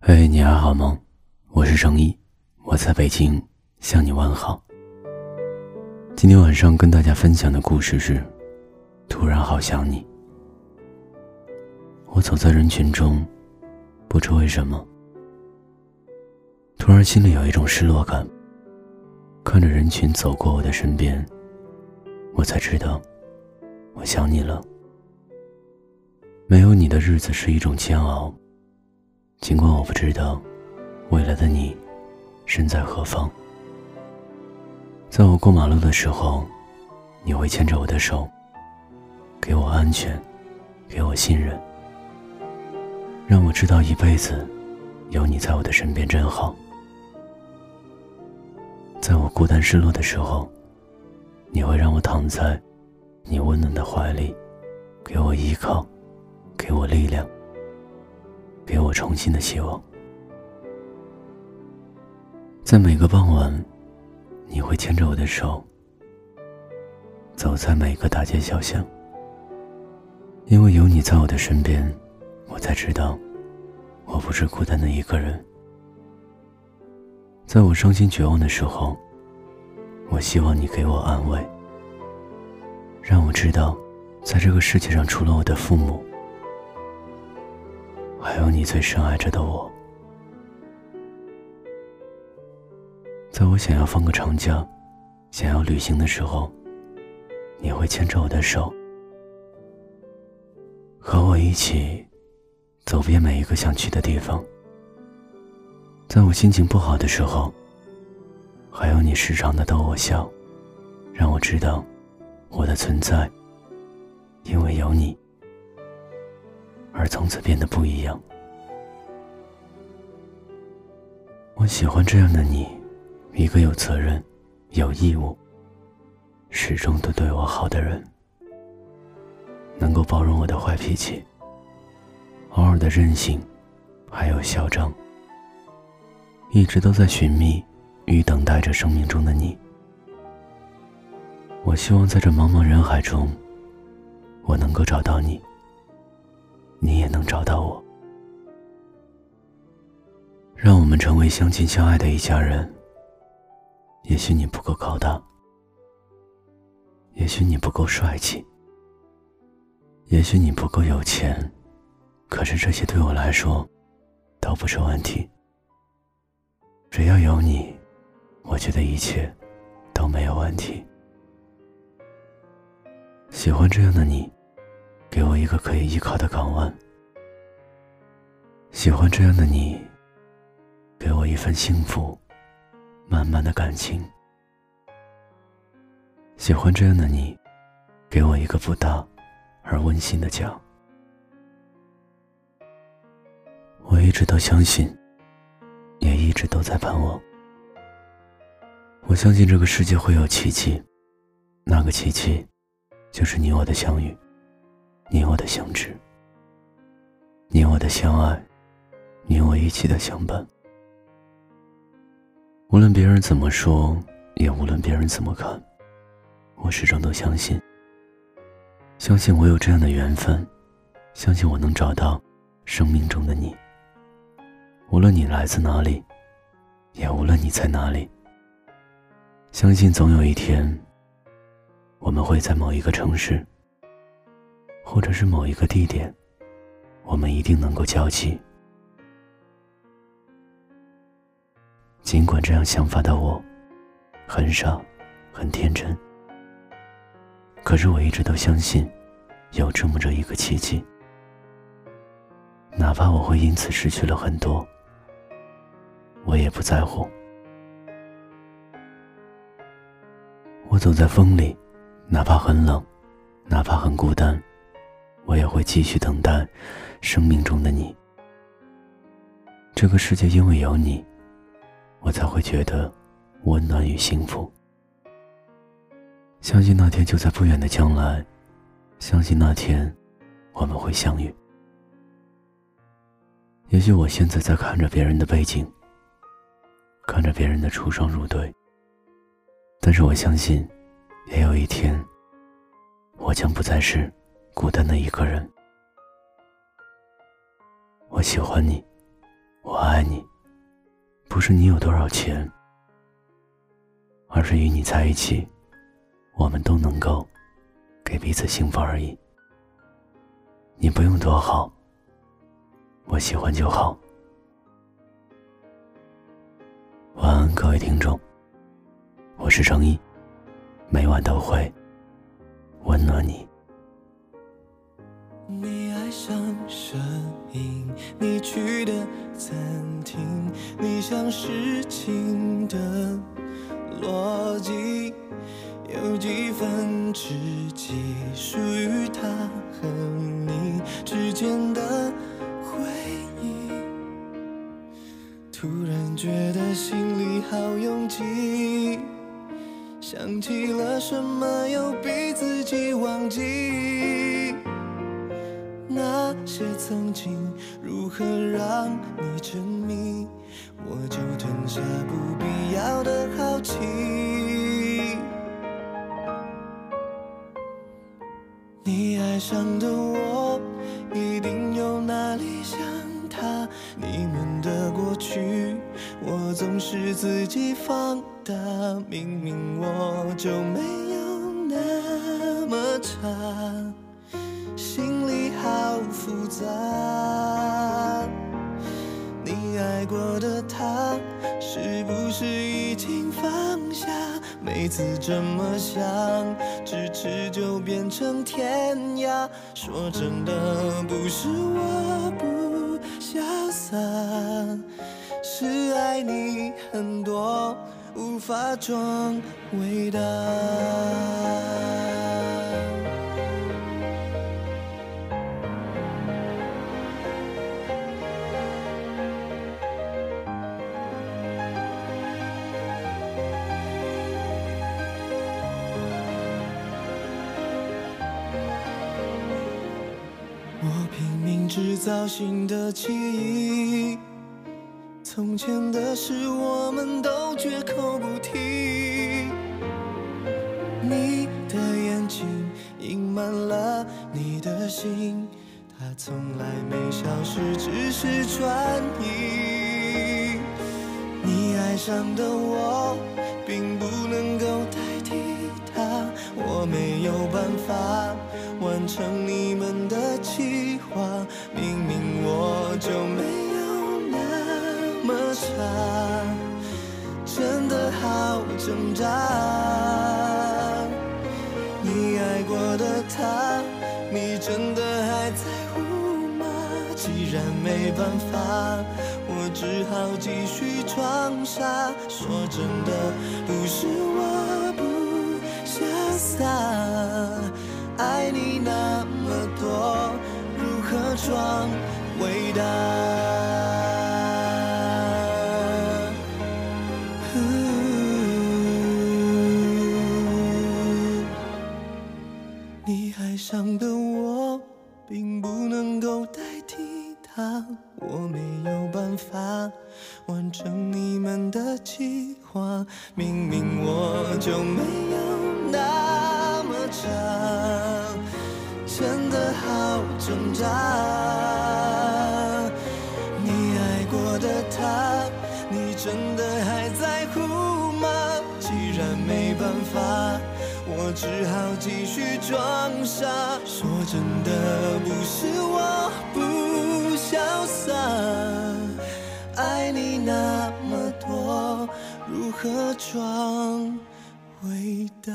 嘿，你还好吗？我是程毅，我在北京向你问好。今天晚上跟大家分享的故事是：突然好想你。我走在人群中，不知为什么，突然心里有一种失落感。看着人群走过我的身边，我才知道，我想你了。没有你的日子是一种煎熬。尽管我不知道，未来的你身在何方。在我过马路的时候，你会牵着我的手，给我安全，给我信任，让我知道一辈子有你在我的身边真好。在我孤单失落的时候，你会让我躺在你温暖的怀里，给我依靠，给我力量。给我重新的希望，在每个傍晚，你会牵着我的手，走在每个大街小巷。因为有你在我的身边，我才知道，我不是孤单的一个人。在我伤心绝望的时候，我希望你给我安慰，让我知道，在这个世界上除了我的父母。还有你最深爱着的我，在我想要放个长假、想要旅行的时候，你会牵着我的手，和我一起走遍每一个想去的地方。在我心情不好的时候，还有你时常的逗我笑，让我知道我的存在，因为有你。而从此变得不一样。我喜欢这样的你，一个有责任、有义务、始终都对我好的人，能够包容我的坏脾气，偶尔的任性，还有嚣张，一直都在寻觅与等待着生命中的你。我希望在这茫茫人海中，我能够找到你。你也能找到我，让我们成为相亲相爱的一家人。也许你不够高大，也许你不够帅气，也许你不够有钱，可是这些对我来说都不是问题。只要有你，我觉得一切都没有问题。喜欢这样的你。给我一个可以依靠的港湾。喜欢这样的你，给我一份幸福，满满的感情。喜欢这样的你，给我一个不大而温馨的家。我一直都相信，也一直都在盼望。我相信这个世界会有奇迹，那个奇迹，就是你我的相遇。你我的相知，你我的相爱，你我一起的相伴。无论别人怎么说，也无论别人怎么看，我始终都相信。相信我有这样的缘分，相信我能找到生命中的你。无论你来自哪里，也无论你在哪里，相信总有一天，我们会在某一个城市。或者是某一个地点，我们一定能够交集。尽管这样想法的我，很傻，很天真，可是我一直都相信，有这么着一个奇迹。哪怕我会因此失去了很多，我也不在乎。我走在风里，哪怕很冷，哪怕很孤单。会继续等待生命中的你。这个世界因为有你，我才会觉得温暖与幸福。相信那天就在不远的将来，相信那天我们会相遇。也许我现在在看着别人的背景，看着别人的出双入对，但是我相信，也有一天，我将不再是。孤单的一个人，我喜欢你，我爱。你，不是你有多少钱，而是与你在一起，我们都能够给彼此幸福而已。你不用多好，我喜欢就好。晚安，各位听众，我是成毅，每晚都会温暖你。你爱上摄影，你去的餐厅，你像事情的逻辑，有几分知己属于他和你之间的回忆，突然觉得心里好拥挤，想起了什么又逼自己忘记。那些曾经如何让你沉迷，我就吞下不必要的好奇。你爱上的我，一定有哪里像他。你们的过去，我总是自己放大，明明我就没过的他，是不是已经放下？每次这么想，咫尺就变成天涯。说真的，不是我不潇洒，是爱你很多，无法装伟大。制造新的记忆，从前的事我们都绝口不提。你的眼睛隐瞒了你的心，它从来没消失，只是转移。你爱上的我，并不能够代替他，我没有办法。完成你们的计划，明明我就没有那么差，真的好挣扎。你爱过的他，你真的还在乎吗？既然没办法，我只好继续装傻。说真的，不是我不潇洒。爱你那么多，如何装伟大？你爱上的我，并不能够代替他，我没有办法完成你们的计划，明明我就没有那么差。好挣扎，你爱过的他，你真的还在乎吗？既然没办法，我只好继续装傻。说真的，不是我不潇洒，爱你那么多，如何装伟大？